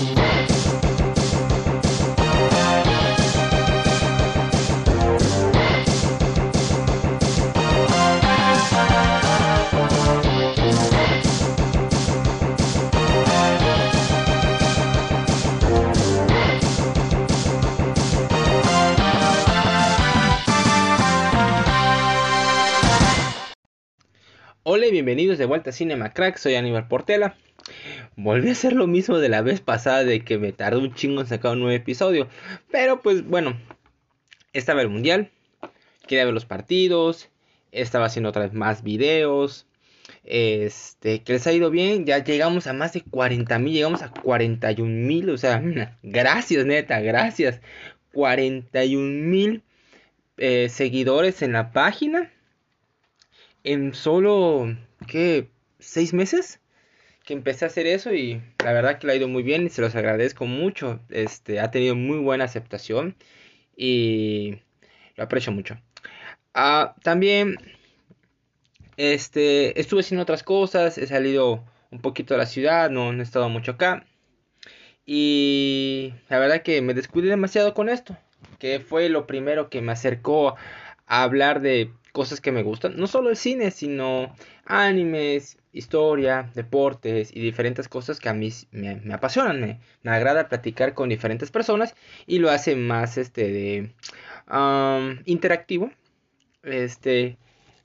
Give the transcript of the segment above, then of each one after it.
Hola y bienvenidos de vuelta a Cinema Crack, soy Aníbal Portela. Volví a hacer lo mismo de la vez pasada de que me tardó un chingo en sacar un nuevo episodio. Pero pues bueno, estaba el mundial, quería ver los partidos, estaba haciendo otra vez más videos. Este, que les ha ido bien, ya llegamos a más de 40 mil, llegamos a 41 mil, o sea, gracias neta, gracias. 41 mil eh, seguidores en la página en solo, ¿qué? ¿Seis meses? Empecé a hacer eso y la verdad que le ha ido muy bien y se los agradezco mucho. Este, ha tenido muy buena aceptación y lo aprecio mucho. Ah, también, este, estuve haciendo otras cosas, he salido un poquito de la ciudad, no, no he estado mucho acá. Y la verdad que me descuidé demasiado con esto, que fue lo primero que me acercó a hablar de cosas que me gustan, no solo el cine, sino animes, historia, deportes y diferentes cosas que a mí me, apasionan, me, me, agrada platicar con diferentes personas y lo hace más este de interactivo, este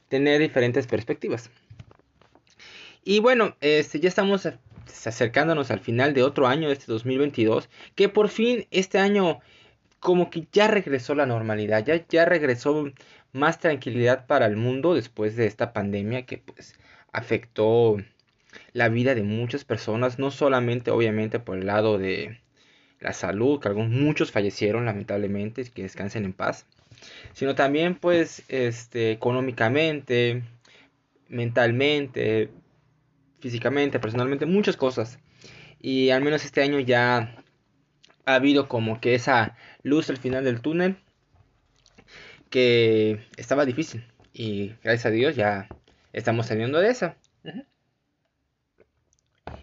tener diferentes perspectivas. Y bueno, este ya estamos acercándonos al final de otro año, este 2022, que por fin este año como que ya regresó la normalidad, ya, ya regresó más tranquilidad para el mundo después de esta pandemia que pues afectó la vida de muchas personas, no solamente obviamente por el lado de la salud, que algunos muchos fallecieron lamentablemente, que descansen en paz, sino también pues este económicamente, mentalmente, físicamente, personalmente, muchas cosas. Y al menos este año ya ha habido como que esa luz al final del túnel que estaba difícil y gracias a Dios ya estamos saliendo de esa.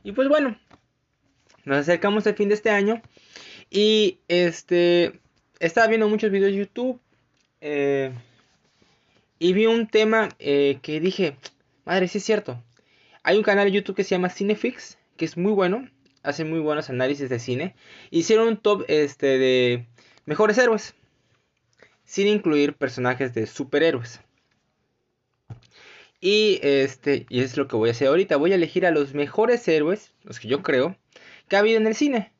Y pues bueno, nos acercamos al fin de este año y este estaba viendo muchos videos de YouTube eh, y vi un tema eh, que dije, madre, sí es cierto. Hay un canal de YouTube que se llama Cinefix, que es muy bueno, hace muy buenos análisis de cine. Hicieron un top este de mejores héroes sin incluir personajes de superhéroes. Y este, y es lo que voy a hacer ahorita. Voy a elegir a los mejores héroes, los que yo creo, que ha habido en el cine.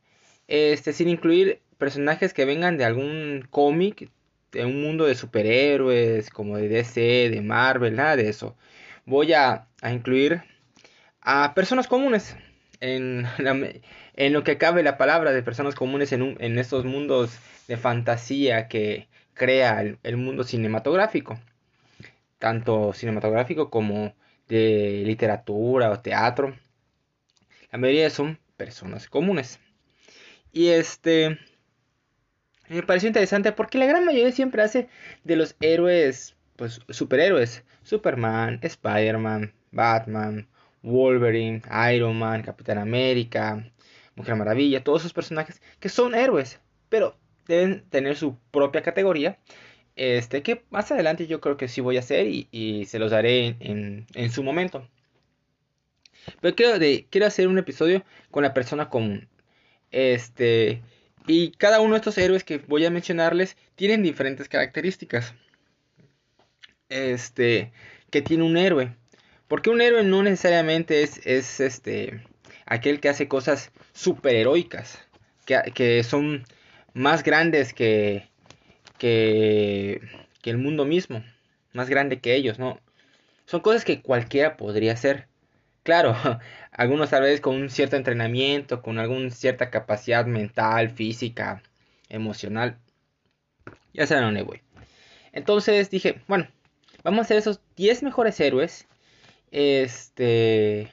Este, sin incluir personajes que vengan de algún cómic, de un mundo de superhéroes, como de DC, de Marvel, nada de eso. Voy a, incluir a personas comunes. En, en, lo que cabe la palabra de personas comunes en, en estos mundos de fantasía que, crea el, mundo cinematográfico, tanto cinematográfico como de literatura o teatro. La mayoría son personas comunes. Y este me pareció interesante porque la gran mayoría siempre hace de los héroes, pues superhéroes, Superman, Spider-Man, Batman, Wolverine, Iron Man, Capitán América, Mujer Maravilla, todos esos personajes que son héroes, pero deben tener su propia categoría. Este, que más adelante yo creo que sí voy a hacer y, se los daré en, su momento. Pero quiero, quiero hacer un episodio con la persona común. Este, y cada uno de estos héroes que voy a mencionarles tienen diferentes características. Este, que tiene un héroe. Porque un héroe no necesariamente es, es este, aquel que hace cosas superheroicas. Que, que son más grandes que, que, el mundo mismo, más grande que ellos, ¿no? Son cosas que cualquiera podría hacer. Claro, algunos tal vez con un cierto entrenamiento, con alguna cierta capacidad mental, física, emocional. Ya saben dónde voy. Entonces dije, bueno, vamos a hacer esos 10 mejores héroes. Este...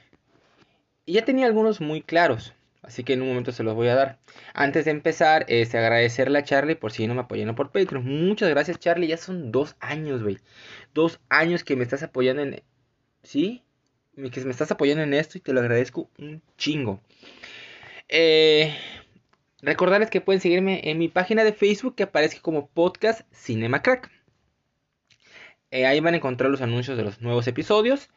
Y ya tenía algunos muy claros. Así que en un momento se los voy a dar. Antes de empezar, este, agradecerle a Charlie por si no me apoyan por Patreon. Muchas gracias, Charlie. Ya son dos años, güey. Dos años que me estás apoyando en. ¿Sí? Que me estás apoyando en esto y te lo agradezco un chingo. Eh, recordarles que pueden seguirme en mi página de Facebook que aparece como podcast Cinema Crack. Eh, ahí van a encontrar los anuncios de los nuevos episodios,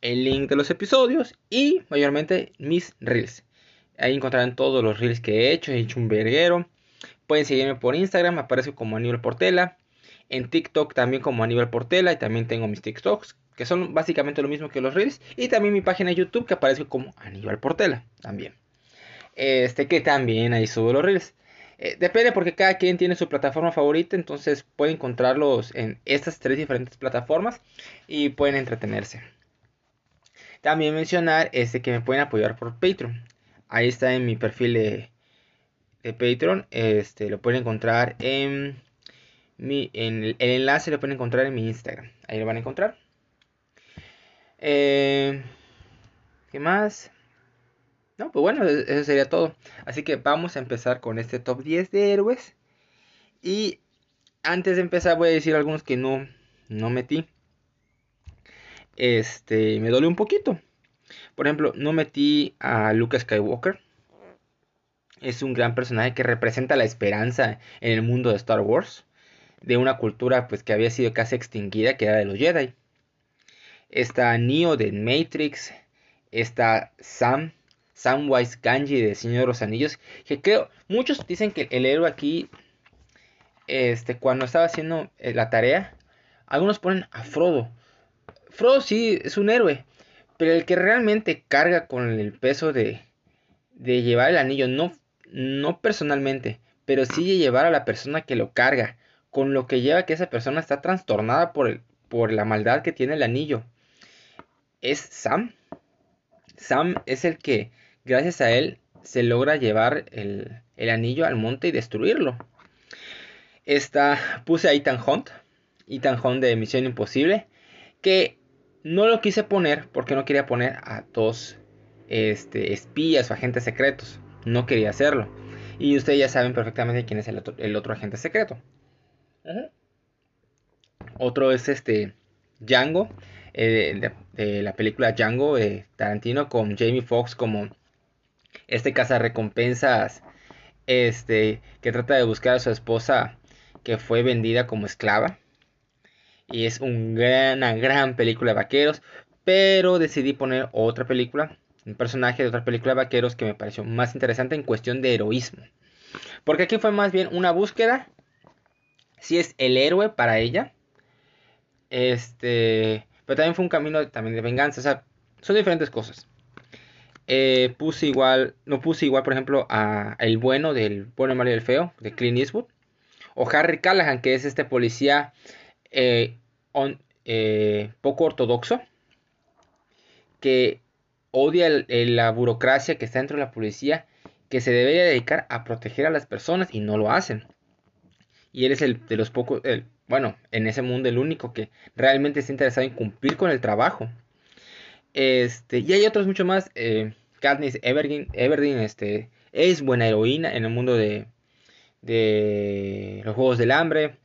el link de los episodios y mayormente mis reels. Ahí encontrarán todos los reels que he hecho, he hecho un verguero. Pueden seguirme por Instagram, aparece como Aníbal Portela. En TikTok también como Aníbal Portela y también tengo mis TikToks que son básicamente lo mismo que los reels y también mi página de YouTube que aparece como Aníbal Portela también. Este que también ahí subo los reels. Eh, depende porque cada quien tiene su plataforma favorita, entonces pueden encontrarlos en estas tres diferentes plataformas y pueden entretenerse. También mencionar este que me pueden apoyar por Patreon. Ahí está en mi perfil de, Patreon. Este lo pueden encontrar en mi en el, enlace lo pueden encontrar en mi Instagram. Ahí lo van a encontrar. Eh, ¿Qué más? No, pues bueno, e-, eso sería todo. Así que vamos a empezar con este top 10 de héroes. Y antes de empezar voy a decir algunos que no, no metí. Este, me dolió un poquito. Por ejemplo, no metí a Luke Skywalker. Es un gran personaje que representa la esperanza en el mundo de Star Wars. De una cultura pues que había sido casi extinguida, que era de los Jedi. Está Neo de Matrix. Está Sam Samwise Ganji de Señor de los Anillos, que creo, muchos dicen que el héroe aquí, este, cuando estaba haciendo eh, la tarea, algunos ponen a Frodo. Frodo sí es un héroe, pero el que realmente carga con el peso de, de llevar el anillo, no, no personalmente, pero sí de llevar a la persona que lo carga, con lo que lleva que esa persona está trastornada por, el, por la maldad que tiene el anillo. Es Sam. Sam es el que Gracias a él se logra llevar el, anillo al monte y destruirlo. Esta, puse a Ethan Hunt, Ethan Hunt de Misión Imposible, que no lo quise poner porque no quería poner a dos este, espías o agentes secretos. No quería hacerlo. Y ustedes ya saben perfectamente quién es el otro, agente secreto. Otro es este Django, eh, de, la película Django de Tarantino con Jamie Foxx como este cazarrecompensas este que trata de buscar a su esposa que fue vendida como esclava y es una gran película de vaqueros pero decidí poner otra película un personaje de otra película de vaqueros que me pareció más interesante en cuestión de heroísmo porque aquí fue más bien una búsqueda si es el héroe para ella este pero también fue un camino también de venganza o sea son diferentes cosas eh, puse igual, no puse igual, por ejemplo, a El bueno del bueno, Mario y el feo, de Clint Eastwood. O Harry Callahan, que es este policía eh, eh, poco ortodoxo, que odia la burocracia que está dentro de la policía, que se debería dedicar a proteger a las personas y no lo hacen. Y él es el de los pocos, bueno, en ese mundo el único que realmente está interesado en cumplir con el trabajo. Este, y hay otros mucho más. Eh, Katniss Everdeen, este, es buena heroína en el mundo de los Juegos del Hambre.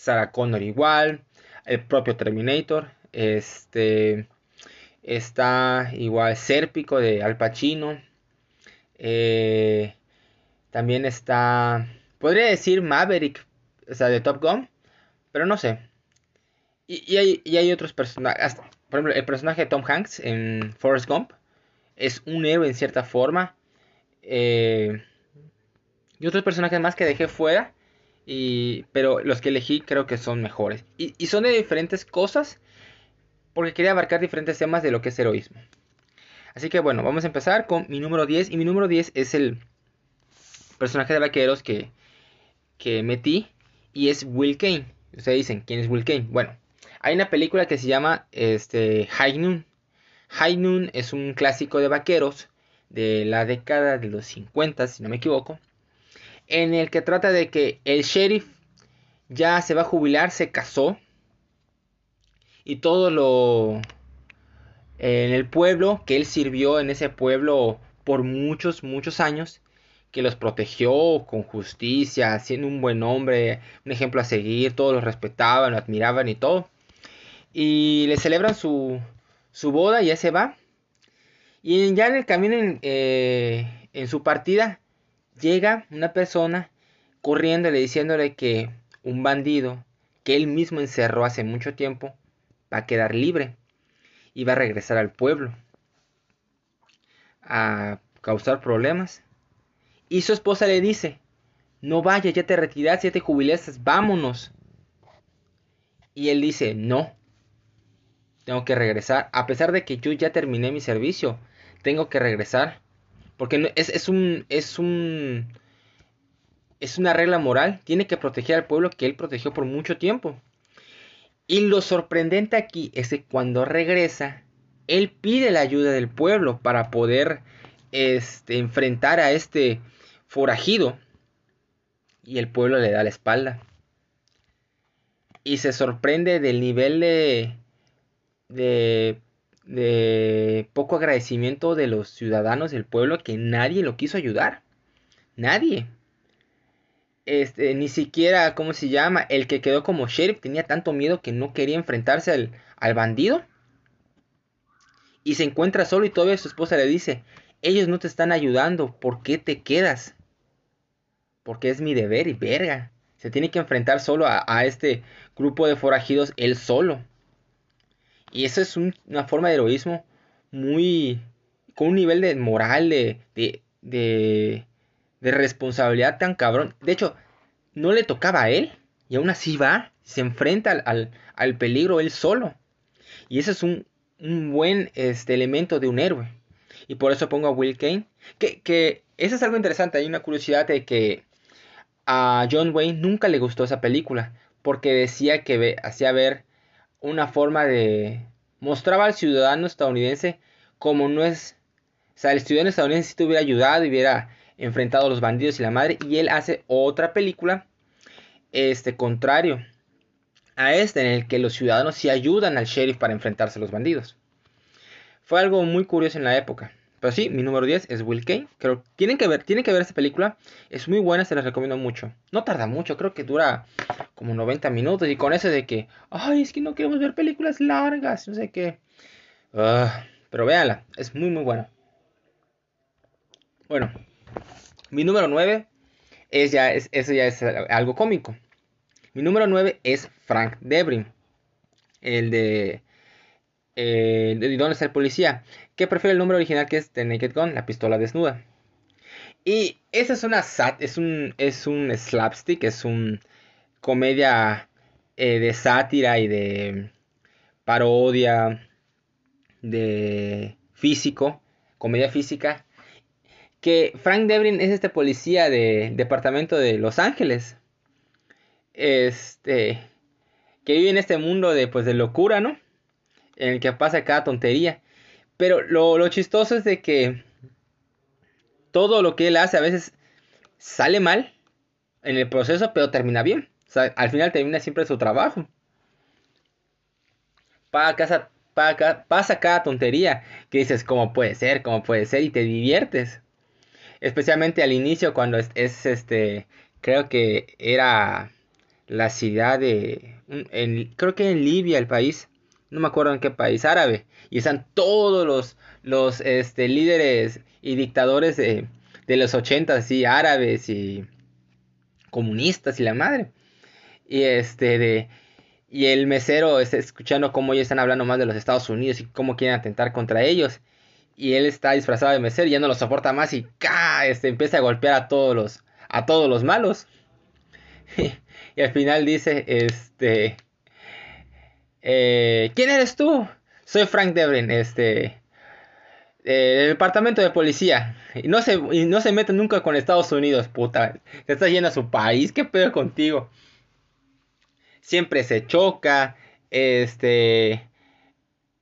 Sarah Connor igual. El propio Terminator. Este, está igual Sérpico de Al Pacino. Eh, también está, podría decir Maverick, o sea, de Top Gun, pero no sé. Y, hay, otros personajes, por ejemplo, el personaje de Tom Hanks en Forrest Gump es un héroe en cierta forma. Eh, y otros personajes más que dejé fuera. Y, pero los que elegí creo que son mejores. Y, y, son de diferentes cosas. Porque quería abarcar diferentes temas de lo que es heroísmo. Así que bueno, vamos a empezar con mi número 10. Y mi número 10 es el personaje de vaqueros que, que metí. Y es Will Kane. Ustedes dicen, ¿quién es Will Kane? Bueno, hay una película que se llama este, High Noon. High Noon es un clásico de vaqueros de la década de los 50, si no me equivoco, en el que trata de que el sheriff ya se va a jubilar, se casó y todo lo en el pueblo que él sirvió en ese pueblo por muchos muchos años que los protegió con justicia, siendo un buen hombre, un ejemplo a seguir, todos lo respetaban, lo admiraban y todo y le celebran su, su boda y ya se va. Y ya en el camino, en, eh, en su partida, llega una persona corriéndole diciéndole que un bandido que él mismo encerró hace mucho tiempo va a quedar libre y va a regresar al pueblo a causar problemas. Y su esposa le dice, no vaya, ya te retiraste, ya te jubilaste, vámonos. Y él dice, no, tengo que regresar. A pesar de que yo ya terminé mi servicio, tengo que regresar. Porque es, es un, es un, es una regla moral. Tiene que proteger al pueblo que él protegió por mucho tiempo. Y lo sorprendente aquí es que cuando regresa, él pide la ayuda del pueblo para poder este, enfrentar a este forajido. Y el pueblo le da la espalda. Y se sorprende del nivel de, de, de poco agradecimiento de los ciudadanos del pueblo que nadie lo quiso ayudar. Nadie. Este, ni siquiera, ¿cómo se llama? El que quedó como sheriff tenía tanto miedo que no quería enfrentarse al, al bandido. Y se encuentra solo y todavía su esposa le dice, ellos no te están ayudando, ¿por qué te quedas? Porque es mi deber y verga. Se tiene que enfrentar solo a, este grupo de forajidos él solo. Y eso es una forma de heroísmo muy... con un nivel de moral, de, de, de, de responsabilidad tan cabrón. De hecho, no le tocaba a él. Y aún así va, se enfrenta al, al, peligro él solo. Y eso es un, un buen este, elemento de un héroe. Y por eso pongo a Will Kane. Que, que eso es algo interesante. Hay una curiosidad de que a John Wayne nunca le gustó esa película. Porque decía que hacía ver una forma de... Mostraba al ciudadano estadounidense como no es... O sea, el ciudadano estadounidense si te hubiera ayudado y hubiera enfrentado a los bandidos y la madre. Y él hace otra película. Este contrario a este en el que los ciudadanos sí ayudan al sheriff para enfrentarse a los bandidos. Fue algo muy curioso en la época. Pero sí, mi número 10 es Will Kane. Creo tienen que ver, tienen que ver esta película. Es muy buena, se las recomiendo mucho. No tarda mucho, creo que dura como 90 minutos. Y con eso de que, ay, es que no queremos ver películas largas, no sé qué. Ah, pero véanla, es muy, muy buena. Bueno, mi número 9 es ya, es, eso ya es algo cómico. Mi número 9 es Frank Debrin. El de eh, ¿De dónde está el policía? Que prefiere el nombre original que es The Naked Gun, la pistola desnuda. Y esa es una sat, es un, es un slapstick, es un comedia eh, de sátira y de parodia, de físico, comedia física. Que Frank Debrin es este policía del departamento de Los Ángeles. Este. Que vive en este mundo de, pues, de locura, ¿no? En el que pasa cada tontería. Pero lo, chistoso es de que todo lo que él hace a veces sale mal en el proceso, pero termina bien. O sea, al final termina siempre su trabajo. Pasa, pasa cada tontería que dices, ¿cómo puede ser? ¿Cómo puede ser? Y te diviertes. Especialmente al inicio, cuando es, este, creo que era la ciudad de, creo que en Libia el país, no me acuerdo en qué país árabe, y están todos los, los este, líderes y dictadores de, de los 80, así, árabes y comunistas y la madre. Y este de y el mesero está escuchando cómo ellos están hablando más de los Estados Unidos y cómo quieren atentar contra ellos. Y él está disfrazado de mesero y ya no lo soporta más y este empieza a golpear a todos los a todos los malos. y al final dice, este eh, ¿Quién eres tú? Soy Frank Debrin, este. Eh, departamento de policía. Y no se, no se mete nunca con Estados Unidos, puta. Te estás yendo a su país, ¿qué pedo contigo? Siempre se choca. Este.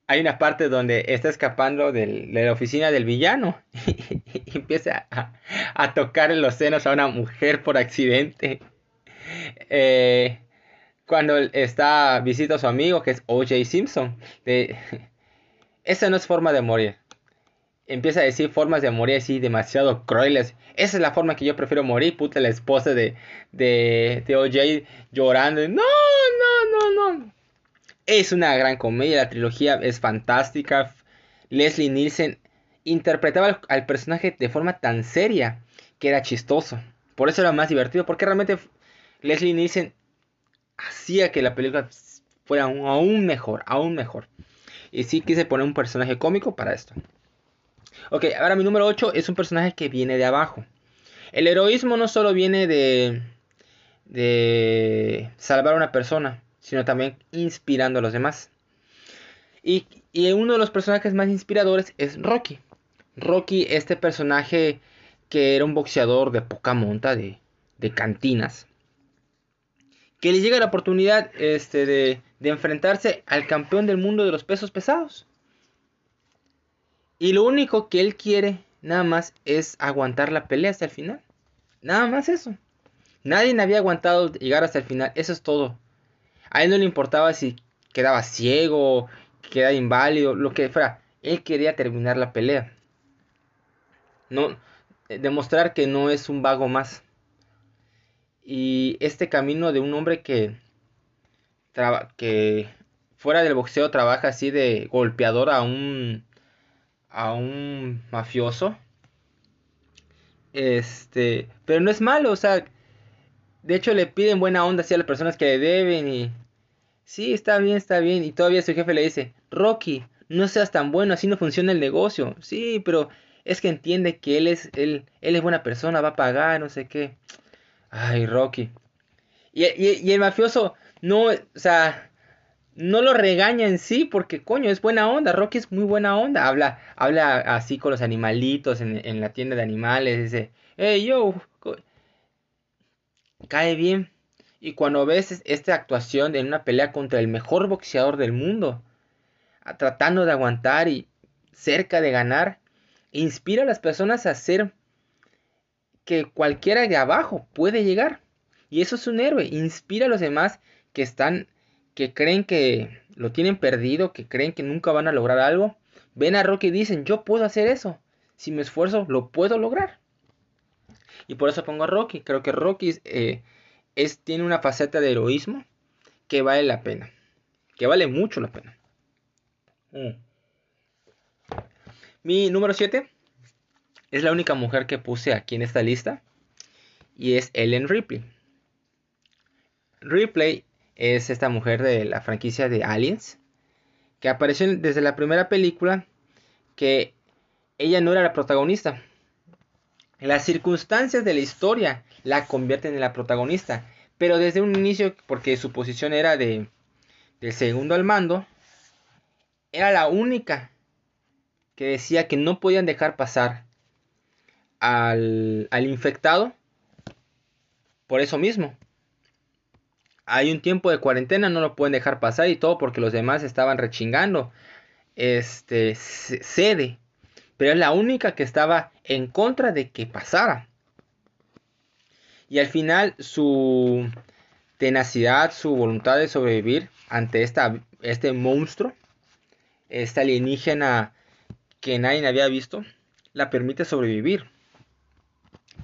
Hay una parte donde está escapando de la oficina del villano. y empieza a, a tocar en los senos a una mujer por accidente. Eh, cuando está visita a su amigo que es O.J. Simpson. De, esa no es forma de morir. Empieza a decir formas de morir así demasiado crueles. Esa es la forma que yo prefiero morir. Puta, la esposa de, de, de O.J. llorando. No, no, no, no. Es una gran comedia. La trilogía es fantástica. Leslie Nielsen interpretaba al personaje de forma tan seria que era chistoso. Por eso era más divertido, porque realmente Leslie Nielsen hacía que la película fuera aún mejor, aún mejor. Y sí quise poner un personaje cómico para esto. Ok, ahora mi número 8 es un personaje que viene de abajo. El heroísmo no solo viene de, de salvar a una persona, sino también inspirando a los demás. Y, y uno de los personajes más inspiradores es Rocky. Rocky, este personaje que era un boxeador de poca monta, de, de cantinas, que le llega la oportunidad este, de, de enfrentarse al campeón del mundo de los pesos pesados. Y lo único que él quiere nada más es aguantar la pelea hasta el final. Nada más eso. Nadie había aguantado llegar hasta el final. Eso es todo. A él no le importaba si quedaba ciego, quedaba inválido, lo que fuera. Él quería terminar la pelea. No, demostrar que no es un vago más. Y este camino de un hombre que, fuera del boxeo trabaja así de golpeador a un a un mafioso. Este, pero no es malo, o sea, de hecho le piden buena onda a las personas que le deben y sí, está bien, está bien y todavía su jefe le dice, "Rocky, no seas tan bueno, así no funciona el negocio." Sí, pero es que entiende que él es él, él es buena persona, va a pagar, no sé qué. Ay, Rocky. Y, el mafioso no, o sea, no lo regaña en sí porque coño es buena onda Rocky es muy buena onda. Habla habla así con los animalitos en, la tienda de animales dice hey yo cae bien. Y cuando ves esta actuación en una pelea contra el mejor boxeador del mundo tratando de aguantar y cerca de ganar inspira a las personas a hacer que cualquiera de abajo puede llegar y eso es un héroe inspira a los demás que están que creen que lo tienen perdido, que creen que nunca van a lograr algo, ven a Rocky y dicen, yo puedo hacer eso. Si me esfuerzo, lo puedo lograr. Y por eso pongo a Rocky. Creo que Rocky eh, es, tiene una faceta de heroísmo que vale la pena. Que vale mucho la pena. Mm. Mi número 7 es la única mujer que puse aquí en esta lista. Y es Ellen Ripley. Ripley es esta mujer de la franquicia de Aliens, que apareció desde la primera película, que ella no era la protagonista. Las circunstancias de la historia la convierten en la protagonista, pero desde un inicio, porque su posición era de del segundo al mando, era la única que decía que no podían dejar pasar al, al infectado por eso mismo hay un tiempo de cuarentena, no lo pueden dejar pasar y todo porque los demás estaban rechingando. Este cede, pero es la única que estaba en contra de que pasara. Y al final su tenacidad, su voluntad de sobrevivir ante esta, este monstruo, esta alienígena que nadie había visto, la permite sobrevivir.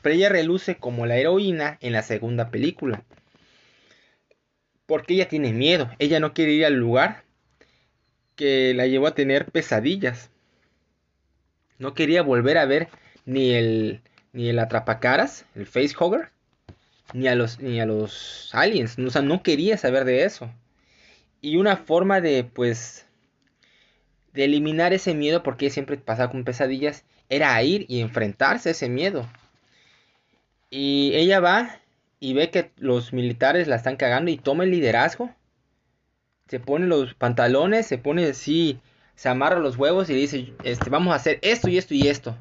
Pero ella reluce como la heroína en la segunda película porque ella tiene miedo, ella no quiere ir al lugar que la llevó a tener pesadillas. No quería volver a ver ni el ni el atrapacaras, el facehugger, ni a los ni a los aliens, o sea, no quería saber de eso. Y una forma de pues de eliminar ese miedo porque siempre pasaba con pesadillas era ir y enfrentarse a ese miedo. Y ella va y ve que los militares la están cagando y toma el liderazgo. Se pone los pantalones, se pone así, se amarra los huevos y dice, este, vamos a hacer esto y esto y esto.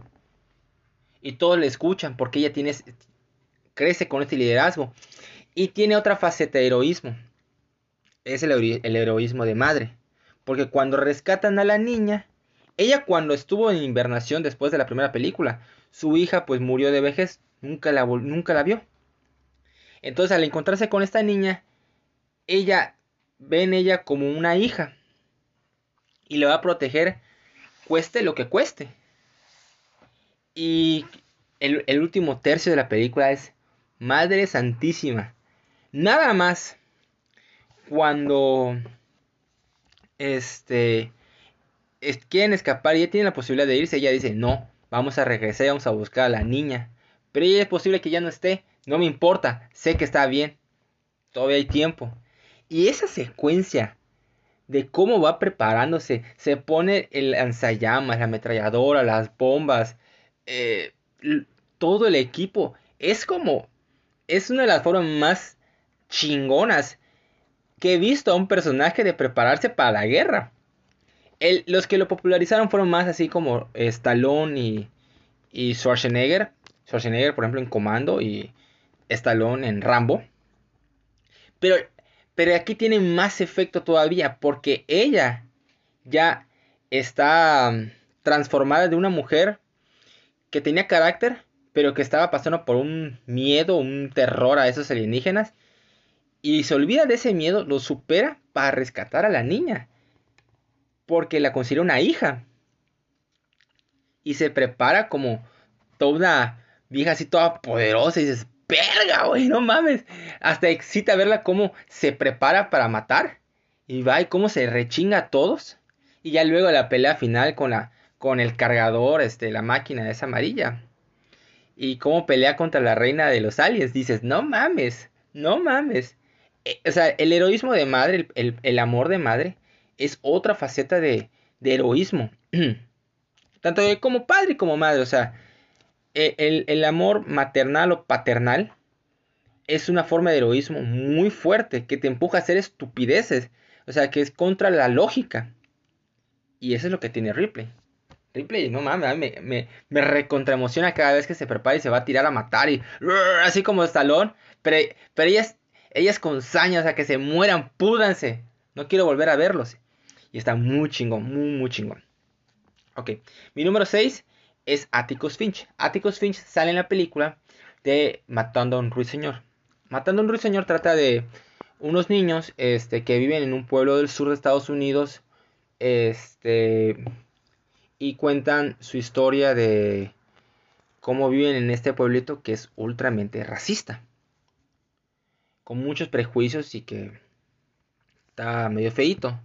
Y todos le escuchan porque ella tiene, crece con este liderazgo. Y tiene otra faceta de heroísmo. Es el, el heroísmo de madre. Porque cuando rescatan a la niña, ella cuando estuvo en invernación después de la primera película, su hija pues murió de vejez, nunca la, nunca la vio. Entonces al encontrarse con esta niña, ella ve en ella como una hija y le va a proteger cueste lo que cueste. Y el, el, último tercio de la película es Madre Santísima. Nada más cuando este quieren escapar y ella tiene la posibilidad de irse, ella dice, no, vamos a regresar, vamos a buscar a la niña pero es posible que ya no esté, no me importa, sé que está bien, todavía hay tiempo. Y esa secuencia de cómo va preparándose, se pone el lanzallamas, la ametralladora, las bombas, eh, todo el equipo, es como, es una de las formas más chingonas que he visto a un personaje de prepararse para la guerra. los que lo popularizaron fueron más así como Stallone y, y Schwarzenegger. Schwarzenegger, por ejemplo, en Comando y Stallone en Rambo. Pero, pero aquí tiene más efecto todavía porque ella ya está um, transformada de una mujer que tenía carácter, pero que estaba pasando por un miedo, un terror a esos alienígenas. Y se olvida de ese miedo, lo supera para rescatar a la niña. Porque la considera una hija. Y se prepara como toda vieja así toda poderosa. Y dices, verga, güey, no mames. Hasta excita verla cómo se prepara para matar. Y va y cómo se rechinga a todos. Y ya luego la pelea final con la con el cargador, este, la máquina esa amarilla. Y cómo pelea contra la reina de los aliens. Dices, no mames, no mames. E, o sea, el heroísmo de madre, el, amor de madre, es otra faceta de, de heroísmo. Tanto como padre como madre. O sea, e, el, amor maternal o paternal es una forma de heroísmo muy fuerte que te empuja a hacer estupideces. O sea, que es contra la lógica. Y eso es lo que tiene Ripley. Ripley, no mames, me, me, me recontraemociona cada vez que se prepara y se va a tirar a matar y así como Stallone. Pero, pero ella, es, ella es con saña, o sea, que se mueran, púdanse. No quiero volver a verlos. Y está muy chingón, muy, muy chingón. Ok, mi número 6 es Atticus Finch. Atticus Finch sale en la película de Matando a un ruiseñor. Matando a un ruiseñor trata de unos niños este, que viven en un pueblo del sur de Estados Unidos este, y cuentan su historia de cómo viven en este pueblito que es ultramente racista. Con muchos prejuicios y que está medio feito.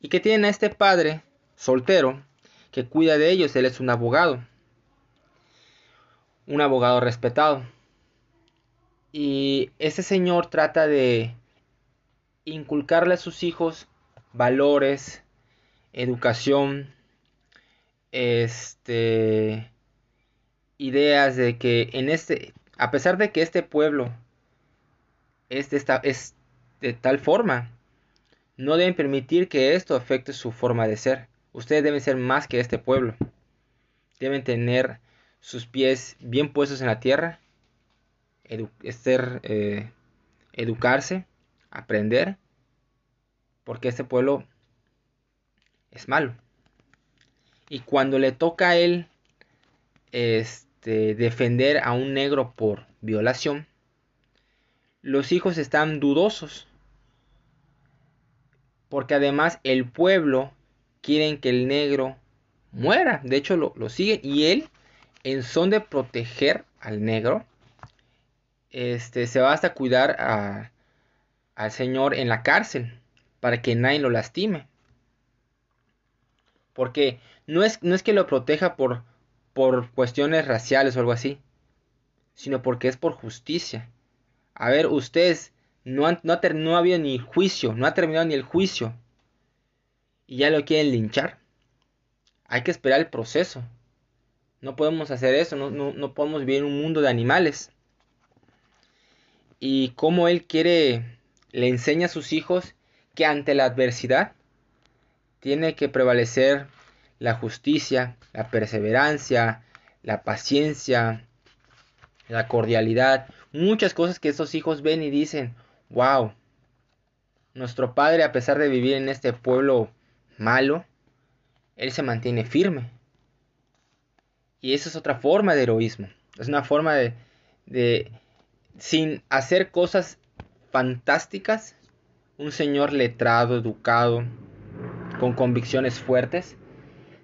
Y que tienen a este padre soltero que cuida de ellos. Él es un abogado un abogado respetado. Y ese señor trata de inculcarle a sus hijos valores, educación, este ideas de que en este a pesar de que este pueblo es de, es de tal forma, no deben permitir que esto afecte su forma de ser. Ustedes deben ser más que este pueblo. Deben tener sus pies bien puestos en la tierra, eh, educarse, aprender, porque este pueblo es malo. Y cuando le toca a él este, defender a un negro por violación, los hijos están dudosos. Porque además el pueblo quieren que el negro muera. De hecho lo, lo siguen y él en son de proteger al negro, este, se va hasta cuidar al señor en la cárcel para que nadie lo lastime. Porque no es, no es que lo proteja por, por cuestiones raciales o algo así, sino porque es por justicia. A ver, ustedes no, han, no, no ha habido ni juicio, no ha terminado ni el juicio. Y ya lo quieren linchar. Hay que esperar el proceso. No podemos hacer eso, no, podemos vivir en un mundo de animales. Y como él quiere, le enseña a sus hijos que ante la adversidad tiene que prevalecer la justicia, la perseverancia, la paciencia, la cordialidad, muchas cosas que esos hijos ven y dicen, wow, nuestro padre a pesar de vivir en este pueblo malo, él se mantiene firme. Y esa es otra forma de heroísmo. Es una forma de, de sin hacer cosas fantásticas, un señor letrado, educado, con convicciones fuertes,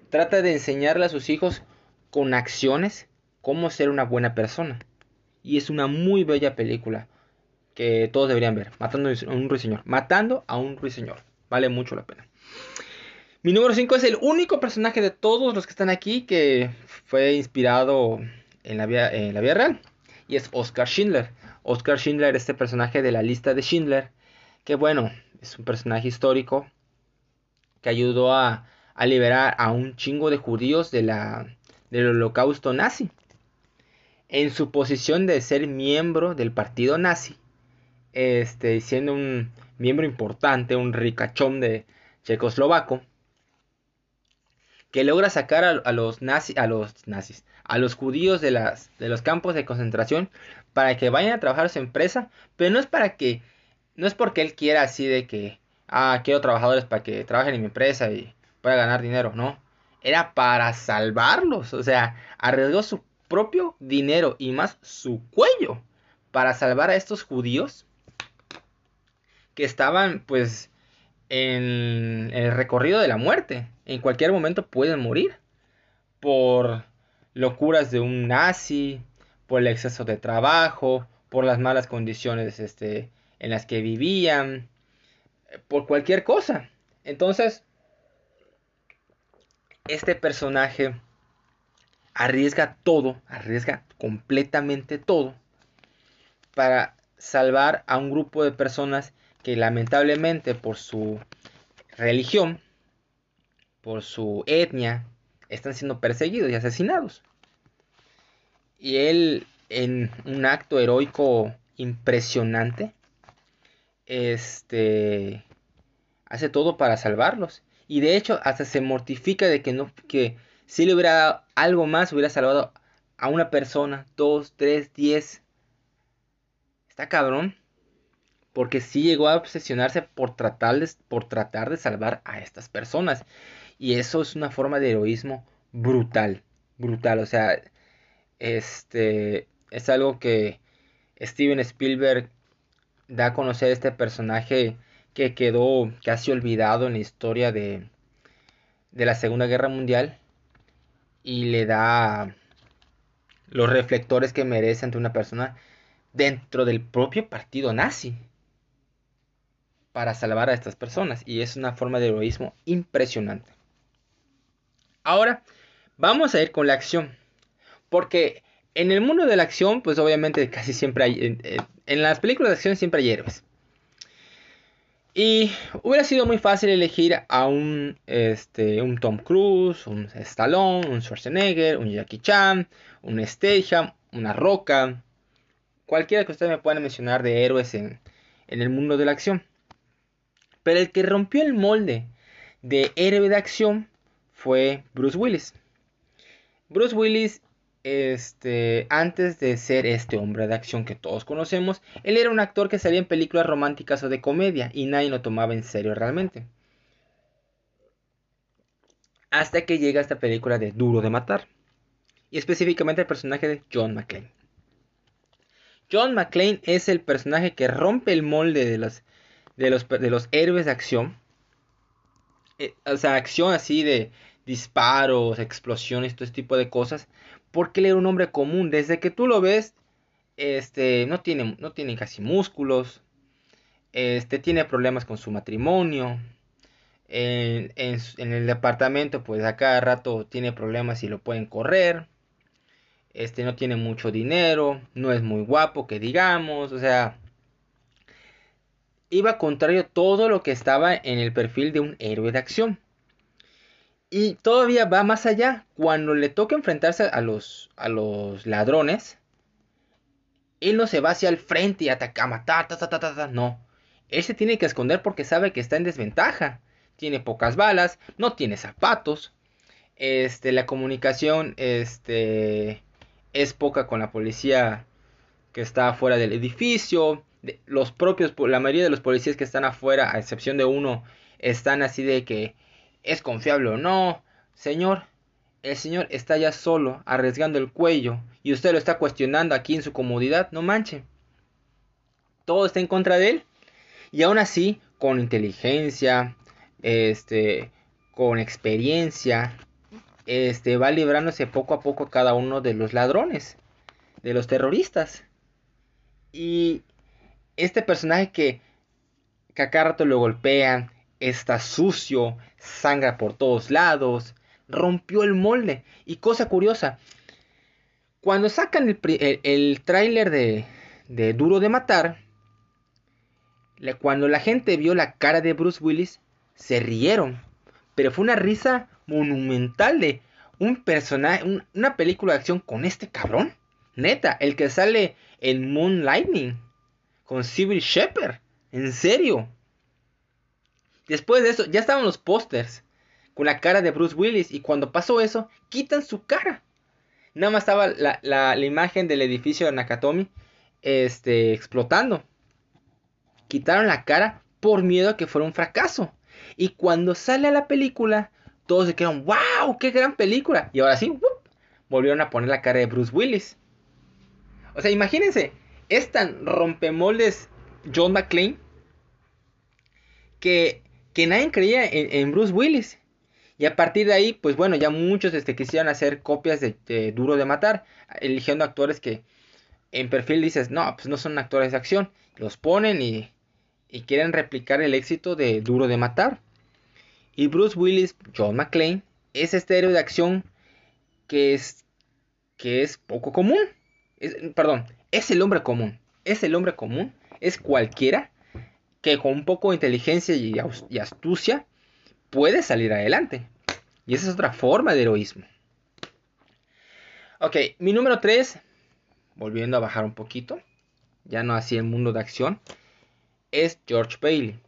trata de enseñarle a sus hijos con acciones cómo ser una buena persona. Y es una muy bella película que todos deberían ver. Matando a un ruiseñor. Matando a un ruiseñor. Vale mucho la pena. Mi número 5 es el único personaje de todos los que están aquí que fue inspirado en la la vida real. y es Oscar Schindler. Oscar Schindler, este personaje de la lista de Schindler, que bueno, es un personaje histórico que ayudó a, liberar a un chingo de judíos del holocausto nazi. En su posición de ser miembro del partido nazi, este, siendo un miembro importante, un ricachón de checoslovaco, que logra sacar a, los, nazi, a los nazis, a los judíos de, las, de los campos de concentración para que vayan a trabajar a su empresa, pero no es para que, no es porque él quiera así de que, ah, quiero trabajadores para que trabajen en mi empresa y pueda ganar dinero, no, era para salvarlos, o sea, arriesgó su propio dinero y más su cuello para salvar a estos judíos que estaban pues en el recorrido de la muerte. En cualquier momento pueden morir por locuras de un nazi, por el exceso de trabajo, por las malas condiciones este, en las que vivían, por cualquier cosa. Entonces, este personaje arriesga todo, arriesga completamente todo para salvar a un grupo de personas que lamentablemente por su religión, por su etnia, están siendo perseguidos y asesinados. Y él, en un acto heroico impresionante, este, hace todo para salvarlos. Y de hecho, hasta se mortifica de que no, que si le hubiera dado algo más, hubiera salvado a una persona, dos, tres, diez. Está cabrón porque sí llegó a obsesionarse por por tratar de salvar a estas personas. Y eso es una forma de heroísmo brutal, brutal. O sea, este es algo que Steven Spielberg da a conocer este personaje que quedó casi olvidado en la historia de, de la Segunda Guerra Mundial y le da los reflectores que merece ante una persona dentro del propio partido nazi para salvar a estas personas y es una forma de heroísmo impresionante. Ahora vamos a ir con la acción, porque en el mundo de la acción, pues obviamente casi siempre hay, en, las películas de acción siempre hay héroes. Y hubiera sido muy fácil elegir a un, este, un Tom Cruise, un Stallone, un Schwarzenegger, un Jackie Chan, un Statham, una Roca, cualquiera que ustedes me puedan mencionar de héroes en, en el mundo de la acción. Pero el que rompió el molde de héroe de acción fue Bruce Willis. Bruce Willis, este, antes de ser este hombre de acción que todos conocemos, él era un actor que salía en películas románticas o de comedia y nadie lo tomaba en serio realmente. Hasta que llega esta película de Duro de Matar. Y específicamente el personaje de John McClane. John McClane es el personaje que rompe el molde de las de los, de los héroes de acción. Eh, o sea, acción así de disparos, explosiones, todo este tipo de cosas. Porque él era un hombre común. Desde que tú lo ves, este, no tiene, no tiene casi músculos. Este, tiene problemas con su matrimonio. En, en, el departamento, pues a cada rato tiene problemas y lo pueden correr. Este, no tiene mucho dinero. No es muy guapo, que digamos. O sea, iba contrario a todo lo que estaba en el perfil de un héroe de acción. Y todavía va más allá. Cuando le toca enfrentarse a los, a los ladrones, él no se va hacia el frente y ataca a matar, ta, ta, ta, ta, no. Él se tiene que esconder porque sabe que está en desventaja. Tiene pocas balas, no tiene zapatos. Este, la comunicación, este, es poca con la policía que está fuera del edificio los propios, la mayoría de los policías que están afuera, a excepción de uno, están así de que es confiable o no. Señor, el señor está ya solo, arriesgando el cuello, y usted lo está cuestionando aquí en su comodidad, no manche. Todo está en contra de él. Y aún así, con inteligencia, este, con experiencia, este, va librándose poco a poco cada uno de los ladrones, de los terroristas. Y este personaje que, que a cada rato lo golpean, está sucio, sangra por todos lados, rompió el molde. Y cosa curiosa, Cuando sacan el, el, tráiler de, de Duro de Matar, cuando la gente vio la cara de Bruce Willis, se rieron. Pero fue una risa monumental de un personaje, una película de acción con este cabrón. Neta, el que sale en Moon Lightning con Civil Shepherd. En serio. Después de eso, ya estaban los pósters con la cara de Bruce Willis. Y cuando pasó eso, quitan su cara. Nada más estaba la, la, imagen del edificio de Nakatomi este, explotando. Quitaron la cara por miedo a que fuera un fracaso. Y cuando sale a la película, todos se quedaron, wow, qué gran película. Y ahora sí, volvieron a poner la cara de Bruce Willis. O sea, imagínense, es tan rompemoldes John McClane que, que nadie creía en, Bruce Willis. Y a partir de ahí, pues bueno, ya muchos este, quisieron hacer copias de, Duro de Matar, eligiendo actores que en perfil dices, no, pues no son actores de acción. Los ponen y, y quieren replicar el éxito de Duro de Matar. Y Bruce Willis, John McClane, es este héroe de acción que es, que es poco común. perdón, es el hombre común. Es el hombre común. Es cualquiera que con un poco de inteligencia y, astucia puede salir adelante. Y esa es otra forma de heroísmo. Ok, mi número 3, volviendo a bajar un poquito, ya no así el mundo de acción, es George Bailey.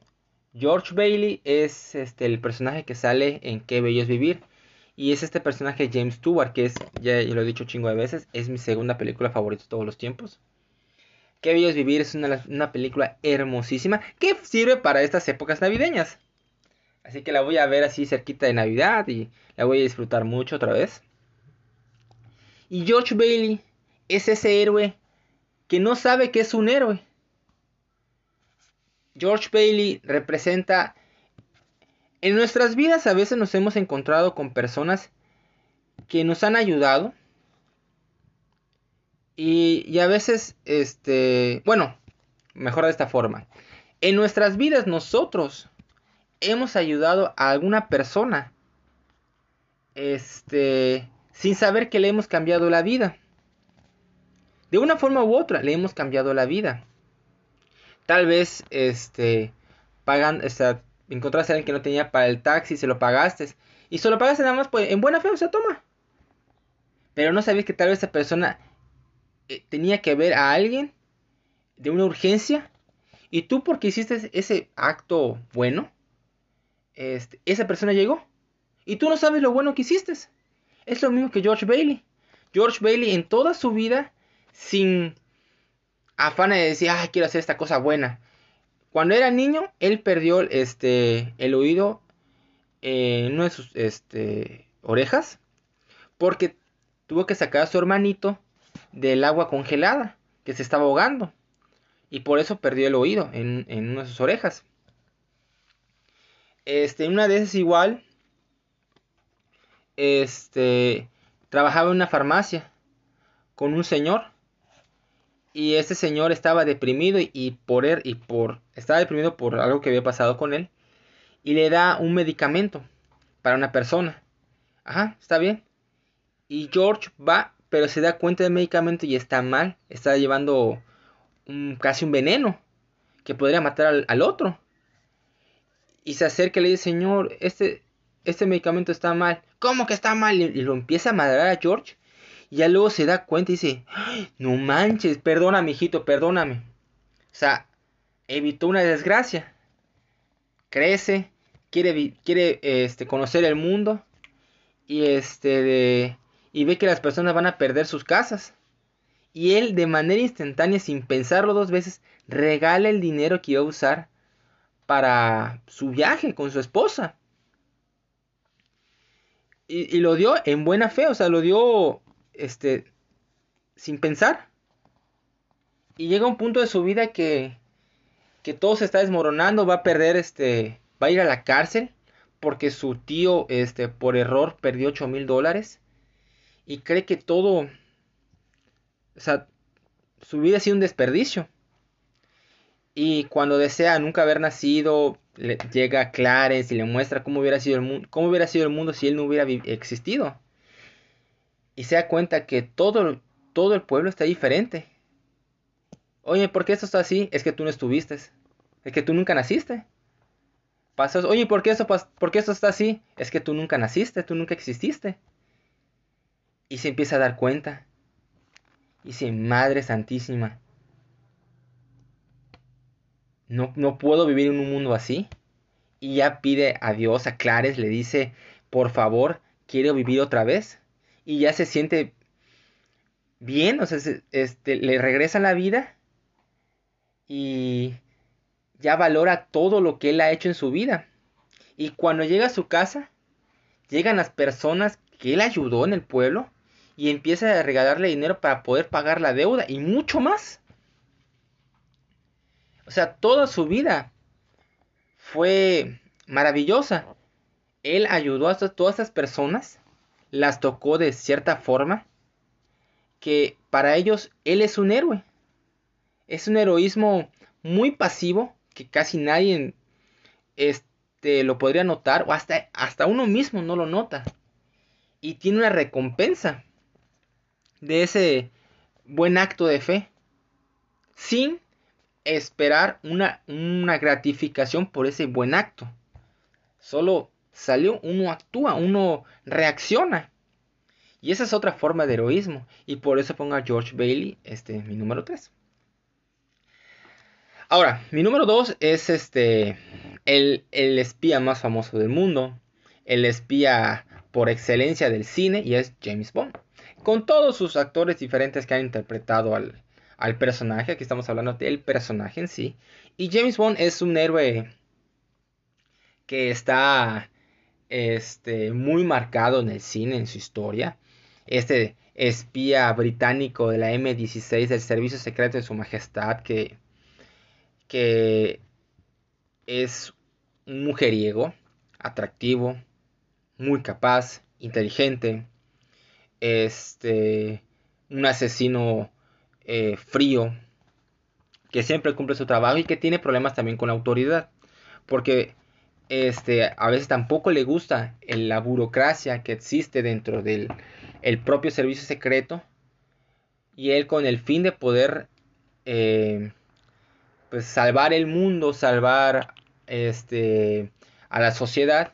George Bailey es este, el personaje que sale en Qué Bello es Vivir. Y es este personaje James Stewart, que es, ya, lo he dicho chingo de veces, es mi segunda película favorita de todos los tiempos. Qué Bello es Vivir es una, una película hermosísima que sirve para estas épocas navideñas. Así que la voy a ver así cerquita de Navidad y la voy a disfrutar mucho otra vez. Y George Bailey es ese héroe que no sabe que es un héroe. George Bailey representa... En nuestras vidas a veces nos hemos encontrado con personas que nos han ayudado. Y, a veces, este, bueno, mejor de esta forma. En nuestras vidas nosotros hemos ayudado a alguna persona. Este, sin saber que le hemos cambiado la vida. De una forma u otra le hemos cambiado la vida tal vez este pagan, o encontraste a alguien que no tenía para el taxi, se lo pagaste y se lo pagaste nada más pues, en buena fe, o sea, toma. Pero no sabías que tal vez esa persona eh, tenía que ver a alguien de una urgencia y tú porque hiciste ese acto bueno, este, esa persona llegó y tú no sabes lo bueno que hiciste. Es lo mismo que George Bailey. George Bailey en toda su vida sin afana de decir, ah, quiero hacer esta cosa buena. Cuando era niño, él perdió este, el oído en una de sus este, orejas porque tuvo que sacar a su hermanito del agua congelada que se estaba ahogando y por eso perdió el oído en, en una de sus orejas. Este, una vez igual, este, trabajaba en una farmacia con un señor y este señor estaba deprimido y por él, y por estaba deprimido por algo que había pasado con él y le da un medicamento para una persona. Ajá, está bien. Y George va, pero se da cuenta del medicamento y está mal, está llevando casi un veneno que podría matar al, otro. Y se acerca y le dice, "Señor, este este medicamento está mal." ¿Cómo que está mal? Y, lo empieza a madrar a George y ya luego se da cuenta y dice, no manches, perdóname, hijito, perdóname. O sea, evitó una desgracia. Crece, quiere, quiere este, conocer el mundo y, este, y ve que las personas van a perder sus casas. Y él de manera instantánea, sin pensarlo dos veces, regala el dinero que iba a usar para su viaje con su esposa. Y, y, lo dio en buena fe, o sea, lo dio este, sin pensar. Y llega un punto de su vida que, que todo se está desmoronando, va a perder, este, va a ir a la cárcel porque su tío, este, por error perdió 8 mil dólares y cree que todo, o sea, su vida ha sido un desperdicio. Y cuando desea nunca haber nacido, le llega a Clarence y le muestra cómo hubiera sido el mundo, cómo hubiera sido el mundo si él no hubiera existido y se da cuenta que todo, todo el pueblo está diferente. Oye, ¿por qué esto está así? Es que tú no estuviste. Es que tú nunca naciste. Pasas, oye, ¿por qué, ¿por qué esto está así? Es que tú nunca naciste, tú nunca exististe. Y se empieza a dar cuenta. Y dice, Madre Santísima, no, no puedo vivir en un mundo así. Y ya pide a Dios, a Clares, le dice, por favor, quiero vivir otra vez. Y ya se siente bien, o sea, este, le regresa la vida y ya valora todo lo que él ha hecho en su vida. Y cuando llega a su casa, llegan las personas que él ayudó en el pueblo y empieza a regalarle dinero para poder pagar la deuda y mucho más. O sea, toda su vida fue maravillosa. Él ayudó a todas esas personas, las tocó de cierta forma, que para ellos él es un héroe. Es un heroísmo muy pasivo que casi nadie este, lo podría notar o hasta, hasta uno mismo no lo nota. Y tiene una recompensa de ese buen acto de fe sin esperar una, una gratificación por ese buen acto. Solo salió, uno actúa, uno reacciona. Y esa es otra forma de heroísmo. Y por eso pongo a George Bailey, este, mi número 3. Ahora, mi número 2 es este el, el, espía más famoso del mundo, el espía por excelencia del cine y es James Bond. Con todos sus actores diferentes que han interpretado al, personaje, aquí estamos hablando del personaje en sí. Y James Bond es un héroe que está este, muy marcado en el cine, en su historia. Este espía británico de la M16 del Servicio Secreto de Su Majestad que es un mujeriego, atractivo, muy capaz, inteligente, este, un asesino eh, frío, que siempre cumple su trabajo y que tiene problemas también con la autoridad, porque este, a veces tampoco le gusta la burocracia que existe dentro del el propio servicio secreto y él con el fin de poder eh, pues salvar el mundo, salvar este a la sociedad,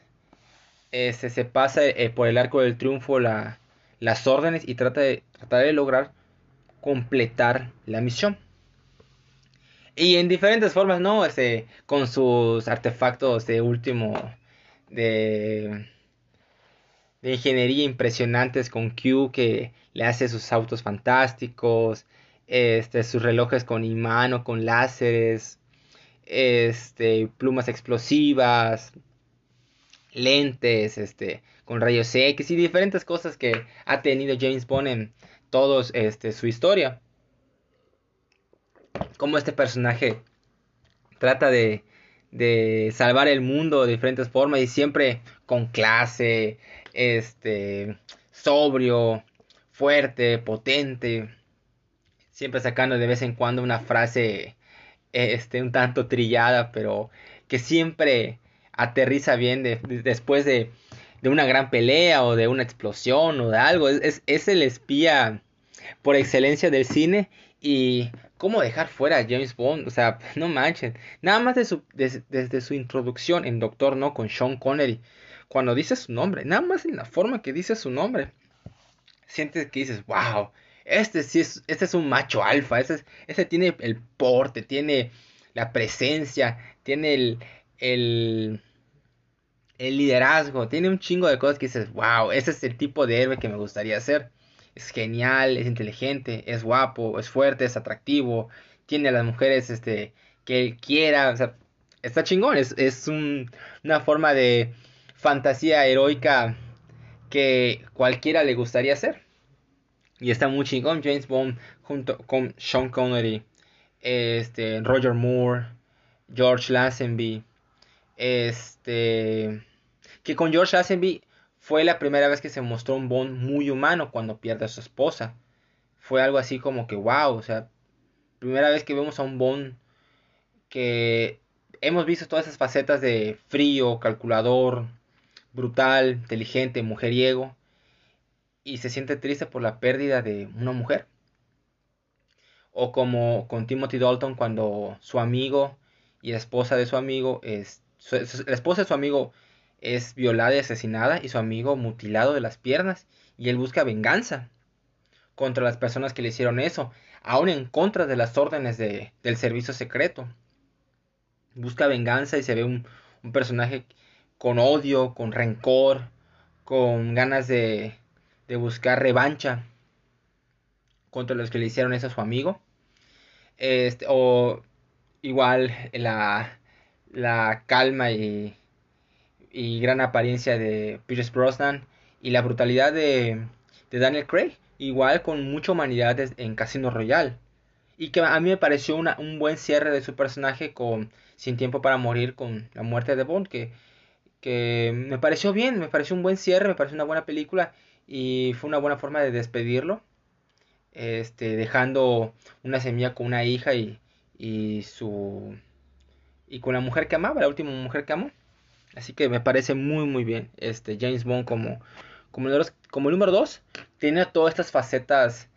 este, se pasa eh, por el arco del triunfo la, las órdenes y trata de, tratar de lograr completar la misión. Y en diferentes formas, ¿no? Este, con sus artefactos de último de, de ingeniería impresionantes con Q que le hace sus autos fantásticos, este, sus relojes con imán o con láseres, este, plumas explosivas, lentes, este, con rayos X y diferentes cosas que ha tenido James Bond en toda este, su historia. Como este personaje trata de, de salvar el mundo de diferentes formas y siempre con clase, este, sobrio, fuerte, potente siempre sacando de vez en cuando una frase este, un tanto trillada, pero que siempre aterriza bien después de, de, una gran pelea o de una explosión o de algo. Es, es, el espía por excelencia del cine y cómo dejar fuera a James Bond, o sea, no manchen. Nada más de su, desde su introducción en Doctor No con Sean Connery, cuando dice su nombre, nada más en la forma que dice su nombre, sientes que dices, wow, este sí es, este es un macho alfa, este, este tiene el porte, tiene la presencia, tiene el, el, el liderazgo, tiene un chingo de cosas que dices, wow, ese es el tipo de héroe que me gustaría ser. Es genial, es inteligente, es guapo, es fuerte, es atractivo, tiene a las mujeres este, que él quiera, o sea, está chingón, es, es un, una forma de fantasía heroica que cualquiera le gustaría ser. Y está muy chingón James Bond junto con Sean Connery, este, Roger Moore, George Lazenby. Este, que con George Lazenby fue la primera vez que se mostró un Bond muy humano cuando pierde a su esposa. Fue algo así como que wow, o sea, primera vez que vemos a un Bond que hemos visto todas esas facetas de frío, calculador, brutal, inteligente, mujeriego y se siente triste por la pérdida de una mujer. O como con Timothy Dalton cuando su amigo y la esposa de su amigo es... la esposa de su amigo es violada y asesinada y su amigo mutilado de las piernas y él busca venganza contra las personas que le hicieron eso, aún en contra de las órdenes de, del servicio secreto. Busca venganza y se ve un, un personaje con odio, con rencor, con ganas de, de buscar revancha contra los que le hicieron eso a su amigo. Este, o igual la, la calma y, y gran apariencia de Pierce Brosnan y la brutalidad de, de Daniel Craig, igual con mucha humanidad en Casino Royale. Y que a mí me pareció un buen cierre de su personaje con Sin Tiempo para Morir, con la muerte de Bond, que, que me pareció bien, me pareció un buen cierre, me pareció una buena película y fue una buena forma de despedirlo. Este, dejando una semilla con una hija y, y su y con la mujer que amaba, la última mujer que amó. Así que me parece muy muy bien este James Bond como como el, como número 2 tiene todas estas facetas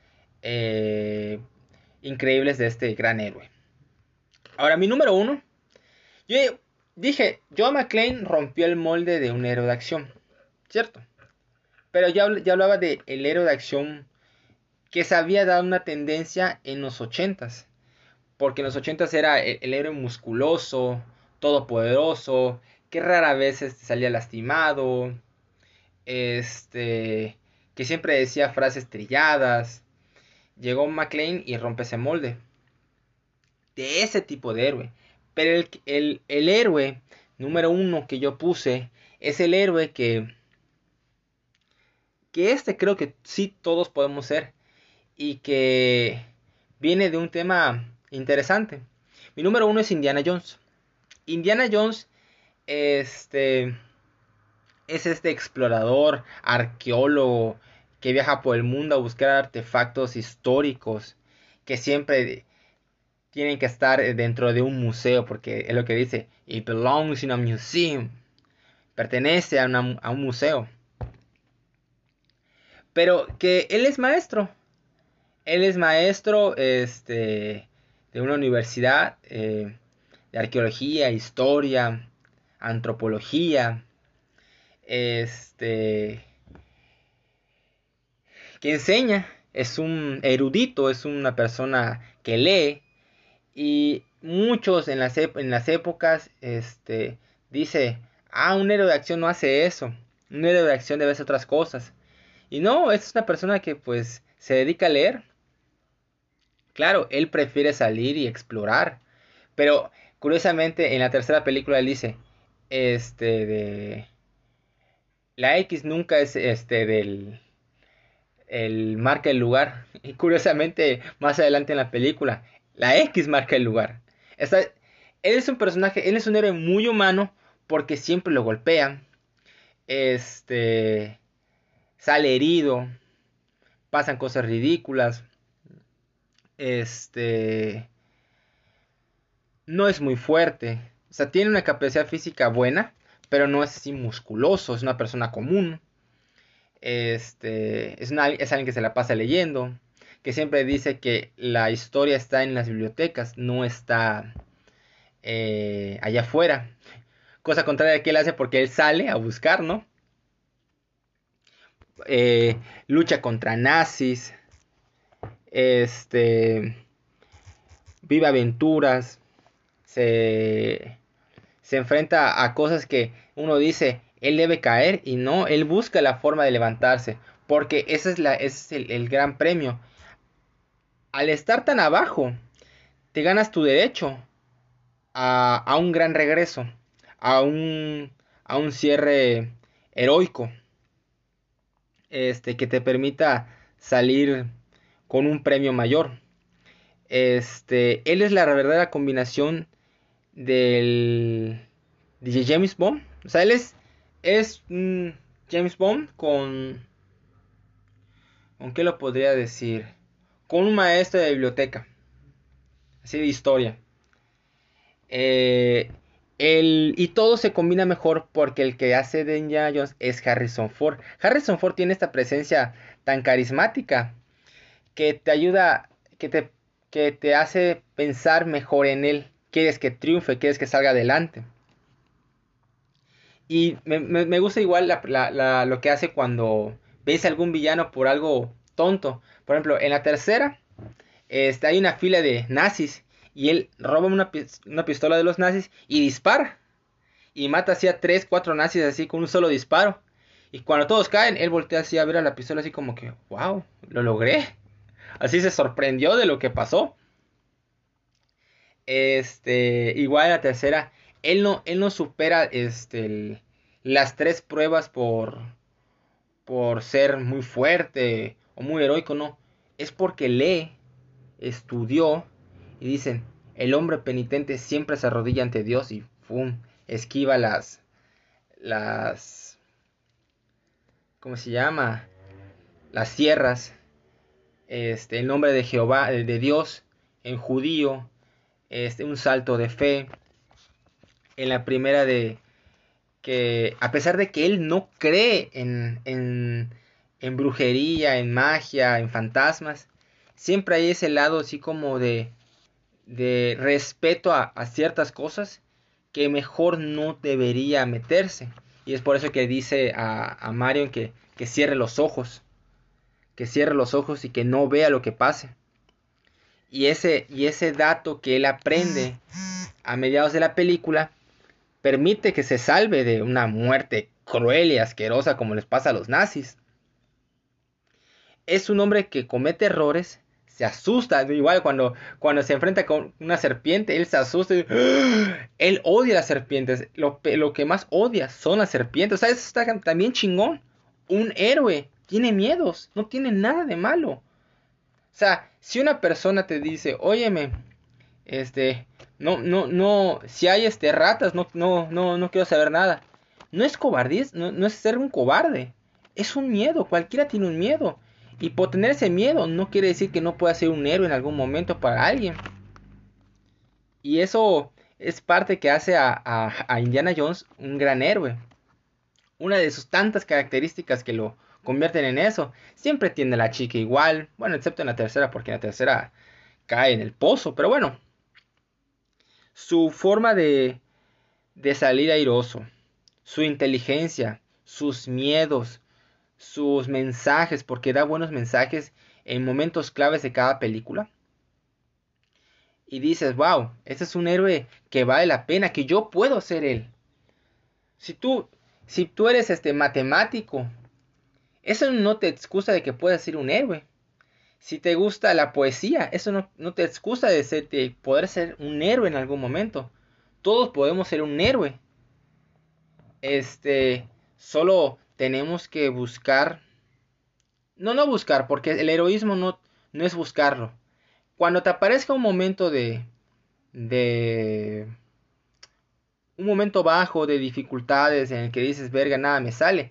eh, increíbles de este gran héroe. Ahora mi número 1 yo dije, Joe McClane rompió el molde de un héroe de acción, ¿cierto? Pero ya, ya hablaba de el héroe de acción que se había dado una tendencia en los 80s. Porque en los 80s era el, héroe musculoso, todopoderoso, rara vez este, salía lastimado, este, que siempre decía frases trilladas. Llegó McLean y rompe ese molde. De ese tipo de héroe. Pero el, el, el héroe número uno que yo puse es el héroe que que este creo que sí todos podemos ser y que viene de un tema interesante. Mi número uno es Indiana Jones. Indiana Jones este, es este explorador, arqueólogo que viaja por el mundo a buscar artefactos históricos que siempre tienen que estar dentro de un museo porque es lo que dice, it belongs in a museum. Pertenece a, a un museo. Pero que él es maestro él es maestro este, de una universidad eh, de arqueología, historia, antropología, este, que enseña, es un erudito, es una persona que lee y muchos en las, en las épocas este, dice, ah, un héroe de acción no hace eso, un héroe de acción debe hacer otras cosas. Y no, es una persona que pues se dedica a leer Claro, él prefiere salir y explorar. Pero curiosamente en la tercera película él dice, este de la X nunca es este del el marca el lugar y curiosamente más adelante en la película la X marca el lugar. él es un personaje, él es un héroe muy humano porque siempre lo golpean. Este sale herido, pasan cosas ridículas este no es muy fuerte. Sea, tiene una capacidad física buena, pero no es así musculoso, es una persona común. Este, es, es alguien que se la pasa leyendo, que siempre dice que la historia está en las bibliotecas, no está eh, allá afuera. Cosa contraria que él hace porque él sale a buscar, ¿no? Eh, lucha contra nazis, este, vive aventuras, se, se enfrenta a cosas que uno dice, él debe caer y no, él busca la forma de levantarse, porque ese es, la, es el, gran premio. Al estar tan abajo, te ganas tu derecho a, a un gran regreso, a un, a un cierre heroico, este, que te permita salir con un premio mayor. Este, él es la verdadera combinación del DJ James Bond. O sea, él es, es James Bond con... ¿Con qué lo podría decir? Con un maestro de biblioteca. Así de historia. Eh, y todo se combina mejor porque el que hace de Indiana Jones es Harrison Ford. Harrison Ford tiene esta presencia tan carismática que te ayuda, que te, que te hace pensar mejor en él. Quieres que triunfe, quieres que salga adelante. Y me, gusta igual lo que hace cuando ves a algún villano por algo tonto. Por ejemplo, en la tercera este, hay una fila de nazis y él roba una, una pistola de los nazis y dispara. Y mata así a 3, 4 nazis así con un solo disparo. Y cuando todos caen, él voltea así a ver a la pistola así como que, wow, lo logré. Así se sorprendió de lo que pasó. Este, igual la tercera, él no, él no supera este, las tres pruebas por, por ser muy fuerte o muy heroico, no. Es porque lee, estudió y dicen, el hombre penitente siempre se arrodilla ante Dios y ¡pum! esquiva las, las, ¿cómo se llama? Las sierras, este, el nombre de Jehová, de Dios en judío, este, un salto de fe. En la primera de que a pesar de que él no cree en, en, en brujería, en magia, en fantasmas, siempre hay ese lado así como de, de respeto a, ciertas cosas que mejor no debería meterse. Y es por eso que dice a, a Marion que, que cierre los ojos. Que cierre los ojos y que no vea lo que pase. Y ese, y ese dato que él aprende a mediados de la película permite que se salve de una muerte cruel y asquerosa como les pasa a los nazis. Es un hombre que comete errores, se asusta, igual cuando, cuando se enfrenta con una serpiente, él se asusta, él odia las serpientes, lo, lo, que más odia son las serpientes, o sea, eso está también chingón, un héroe tiene miedos, no tiene nada de malo. O sea, si una persona te dice, óyeme, este, no, no, no, si hay este ratas, no, no, no, no quiero saber nada. No es cobardía, no, no es ser un cobarde. Es un miedo, cualquiera tiene un miedo. Y por tener ese miedo no quiere decir que no pueda ser un héroe en algún momento para alguien. Y eso es parte que hace a, a Indiana Jones un gran héroe. Una de sus tantas características que lo, convierten en eso. Siempre tiene la chica igual. Bueno, excepto en la tercera, porque en la tercera cae en el pozo. Pero bueno. Su forma de, de salir airoso. Su inteligencia. Sus miedos. Sus mensajes. Porque da buenos mensajes en momentos claves de cada película. Y dices, wow, este es un héroe que vale la pena, que yo puedo ser él. Si tú, si tú eres este matemático eso no te excusa de que puedas ser un héroe. Si te gusta la poesía, eso no, te excusa de, ser, de poder ser un héroe en algún momento. Todos podemos ser un héroe. Este, solo tenemos que buscar. No, no buscar, porque el heroísmo no, no es buscarlo. Cuando te aparezca un momento de. de. un momento bajo de dificultades en el que dices, verga, nada me sale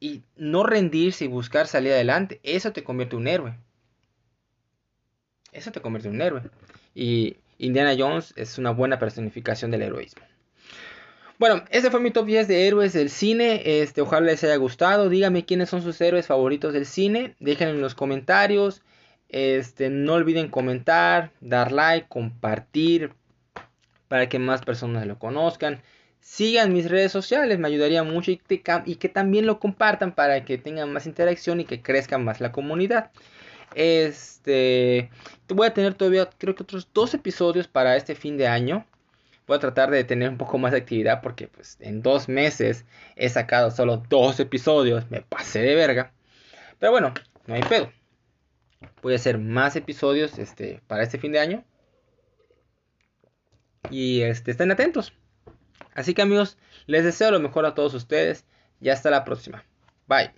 y no rendirse y buscar salir adelante, eso te convierte en un héroe. Eso te convierte en un héroe. Y Indiana Jones es una buena personificación del heroísmo. Bueno, ese fue mi top 10 de héroes del cine. Este, ojalá les haya gustado. Díganme quiénes son sus héroes favoritos del cine. Déjenlo en los comentarios. Este, no olviden comentar, dar like, compartir para que más personas lo conozcan sigan mis redes sociales, me ayudaría mucho y, que también lo compartan para que tengan más interacción y que crezca más la comunidad. Este, voy a tener todavía creo que otros dos episodios para este fin de año. Voy a tratar de tener un poco más de actividad porque pues en dos meses he sacado solo dos episodios, me pasé de verga. Pero bueno, no hay pedo. Voy a hacer más episodios este, para este fin de año. Y este, estén atentos. Así que amigos, les deseo lo mejor a todos ustedes y hasta la próxima. Bye.